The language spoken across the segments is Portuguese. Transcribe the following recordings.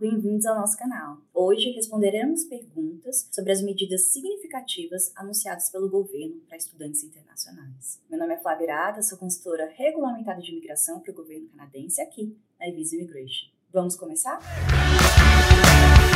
Bem-vindos ao nosso canal. Hoje responderemos perguntas sobre as medidas significativas anunciadas pelo governo para estudantes internacionais. Meu nome é Flávia Irada, sou consultora regulamentada de imigração para o governo canadense aqui na Visa Immigration. Vamos começar? Vamos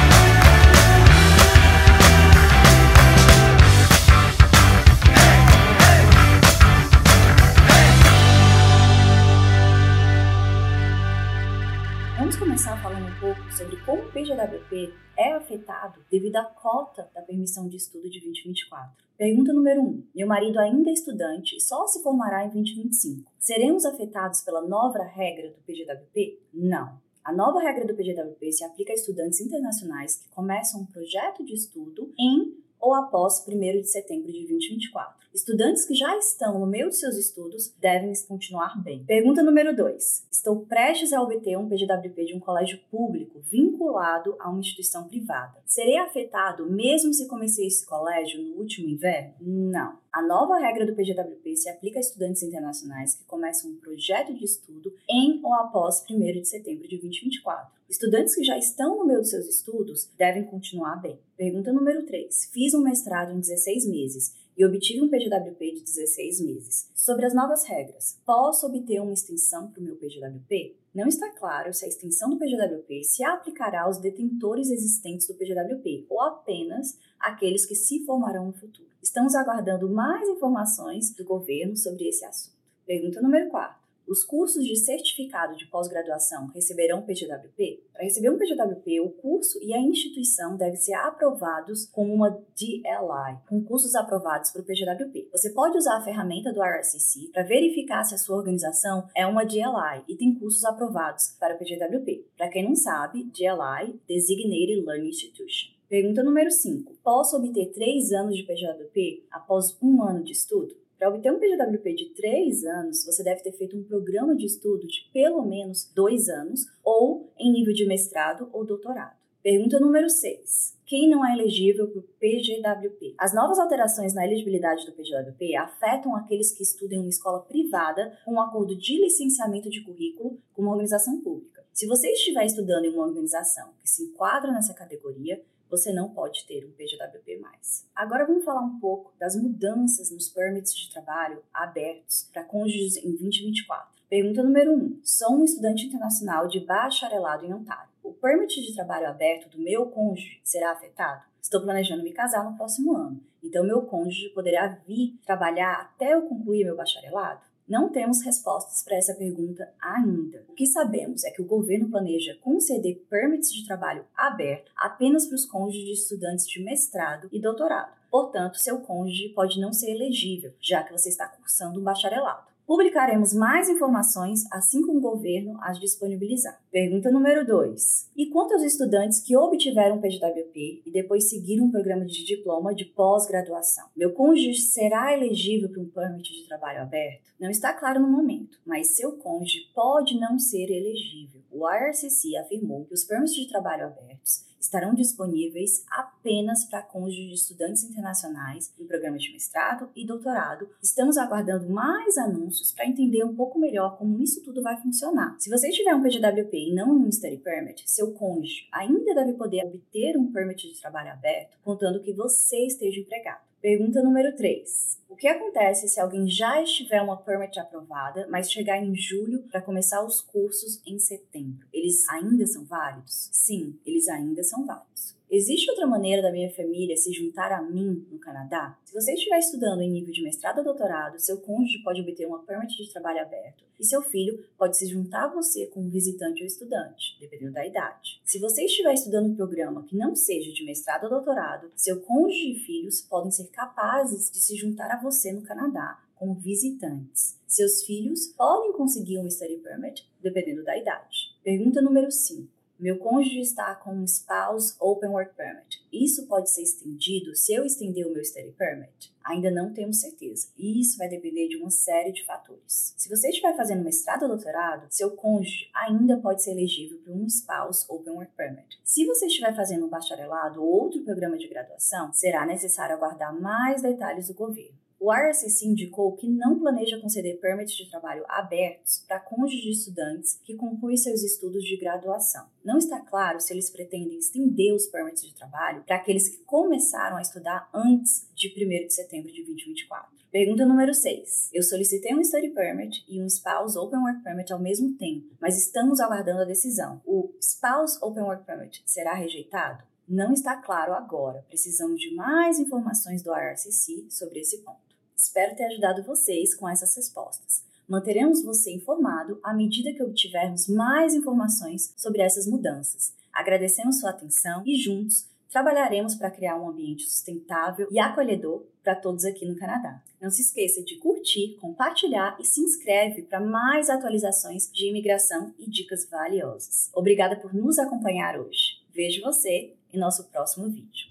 começar falando um pouco sobre como o PGWP é afetado devido à cota da permissão de estudo de 2024. Pergunta número 1. Um. Meu marido ainda é estudante e só se formará em 2025. Seremos afetados pela nova regra do PGWP? Não. A nova regra do PGWP se aplica a estudantes internacionais que começam um projeto de estudo em ou após 1 de setembro de 2024. Estudantes que já estão no meio de seus estudos devem continuar bem. Pergunta número 2. Estou prestes a obter um PGWP de um colégio público vinculado a uma instituição privada. Serei afetado mesmo se comecei esse colégio no último inverno? Não. A nova regra do PGWP se aplica a estudantes internacionais que começam um projeto de estudo em ou após 1 de setembro de 2024. Estudantes que já estão no meio dos seus estudos devem continuar bem. Pergunta número 3. Fiz um mestrado em 16 meses e obtive um PGWP de 16 meses. Sobre as novas regras, posso obter uma extensão para o meu PGWP? Não está claro se a extensão do PGWP se aplicará aos detentores existentes do PGWP ou apenas àqueles que se formarão no futuro. Estamos aguardando mais informações do governo sobre esse assunto. Pergunta número 4. Os cursos de certificado de pós-graduação receberão PGWP? Para receber um PGWP, o curso e a instituição devem ser aprovados com uma DLI, com cursos aprovados para o PGWP. Você pode usar a ferramenta do IRCC para verificar se a sua organização é uma DLI e tem cursos aprovados para o PGWP. Para quem não sabe, DLI, Designated Learning Institution. Pergunta número 5. Posso obter 3 anos de PGWP após um ano de estudo? Para obter um PGWP de 3 anos, você deve ter feito um programa de estudo de pelo menos 2 anos ou em nível de mestrado ou doutorado. Pergunta número 6. Quem não é elegível para o PGWP? As novas alterações na elegibilidade do PGWP afetam aqueles que estudam em uma escola privada com um acordo de licenciamento de currículo com uma organização pública. Se você estiver estudando em uma organização que se enquadra nessa categoria, você não pode ter um PGWP+. Agora vamos falar um pouco das mudanças nos permits de trabalho abertos para cônjuges em 2024. Pergunta número 1. Um. Sou um estudante internacional de bacharelado em Ontário. O permit de trabalho aberto do meu cônjuge será afetado? Estou planejando me casar no próximo ano, então meu cônjuge poderá vir trabalhar até eu concluir meu bacharelado? Não temos respostas para essa pergunta ainda. O que sabemos é que o governo planeja conceder permits de trabalho aberto apenas para os cônjuges de estudantes de mestrado e doutorado. Portanto, seu cônjuge pode não ser elegível, já que você está cursando um bacharelado. Publicaremos mais informações assim que o governo as disponibilizar. Pergunta número 2. E quanto aos estudantes que obtiveram PGWP e depois seguiram um programa de diploma de pós-graduação? Meu cônjuge será elegível para um permit de trabalho aberto? Não está claro no momento, mas seu cônjuge pode não ser elegível. O IRCC afirmou que os permits de trabalho abertos estarão disponíveis apenas para cônjuges de estudantes internacionais em programas de mestrado e doutorado. Estamos aguardando mais anúncios para entender um pouco melhor como isso tudo vai funcionar. Se você tiver um PGWP e não um Study Permit, seu cônjuge ainda deve poder obter um permit de trabalho aberto, contando que você esteja empregado. Pergunta número 3. O que acontece se alguém já estiver uma permit aprovada, mas chegar em julho para começar os cursos em setembro? Eles ainda são válidos? Sim, eles ainda são válidos. Existe outra maneira da minha família se juntar a mim no Canadá? Se você estiver estudando em nível de mestrado ou doutorado, seu cônjuge pode obter uma permit de trabalho aberto e seu filho pode se juntar a você como visitante ou estudante, dependendo da idade. Se você estiver estudando um programa que não seja de mestrado ou doutorado, seu cônjuge e filhos podem ser capazes de se juntar a você no Canadá como visitantes. Seus filhos podem conseguir um study permit, dependendo da idade. Pergunta número 5. Meu cônjuge está com um spouse open work permit. Isso pode ser estendido se eu estender o meu study permit? Ainda não temos certeza. E isso vai depender de uma série de fatores. Se você estiver fazendo mestrado ou doutorado, seu cônjuge ainda pode ser elegível para um spouse open work permit. Se você estiver fazendo um bacharelado ou outro programa de graduação, será necessário aguardar mais detalhes do governo. O IRCC indicou que não planeja conceder permits de trabalho abertos para cônjuges de estudantes que concluem seus estudos de graduação. Não está claro se eles pretendem estender os permits de trabalho para aqueles que começaram a estudar antes de 1 de setembro de 2024. Pergunta número 6. Eu solicitei um Study Permit e um Spouse Open Work Permit ao mesmo tempo, mas estamos aguardando a decisão. O Spouse Open Work Permit será rejeitado? Não está claro agora. Precisamos de mais informações do IRCC sobre esse ponto. Espero ter ajudado vocês com essas respostas. Manteremos você informado à medida que obtivermos mais informações sobre essas mudanças. Agradecemos sua atenção e juntos trabalharemos para criar um ambiente sustentável e acolhedor para todos aqui no Canadá. Não se esqueça de curtir, compartilhar e se inscreve para mais atualizações de imigração e dicas valiosas. Obrigada por nos acompanhar hoje. Vejo você em nosso próximo vídeo.